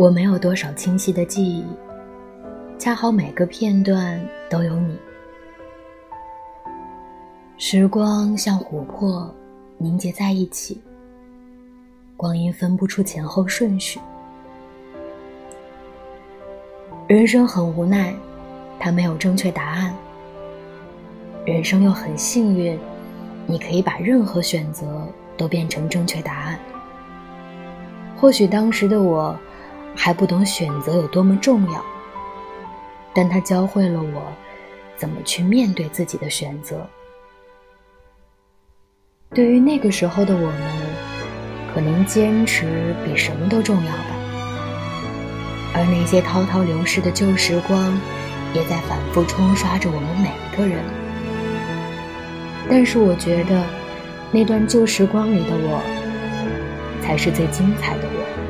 我没有多少清晰的记忆，恰好每个片段都有你。时光像琥珀，凝结在一起。光阴分不出前后顺序。人生很无奈，它没有正确答案。人生又很幸运，你可以把任何选择都变成正确答案。或许当时的我。还不懂选择有多么重要，但它教会了我怎么去面对自己的选择。对于那个时候的我们，可能坚持比什么都重要吧。而那些滔滔流逝的旧时光，也在反复冲刷着我们每一个人。但是我觉得，那段旧时光里的我，才是最精彩的我。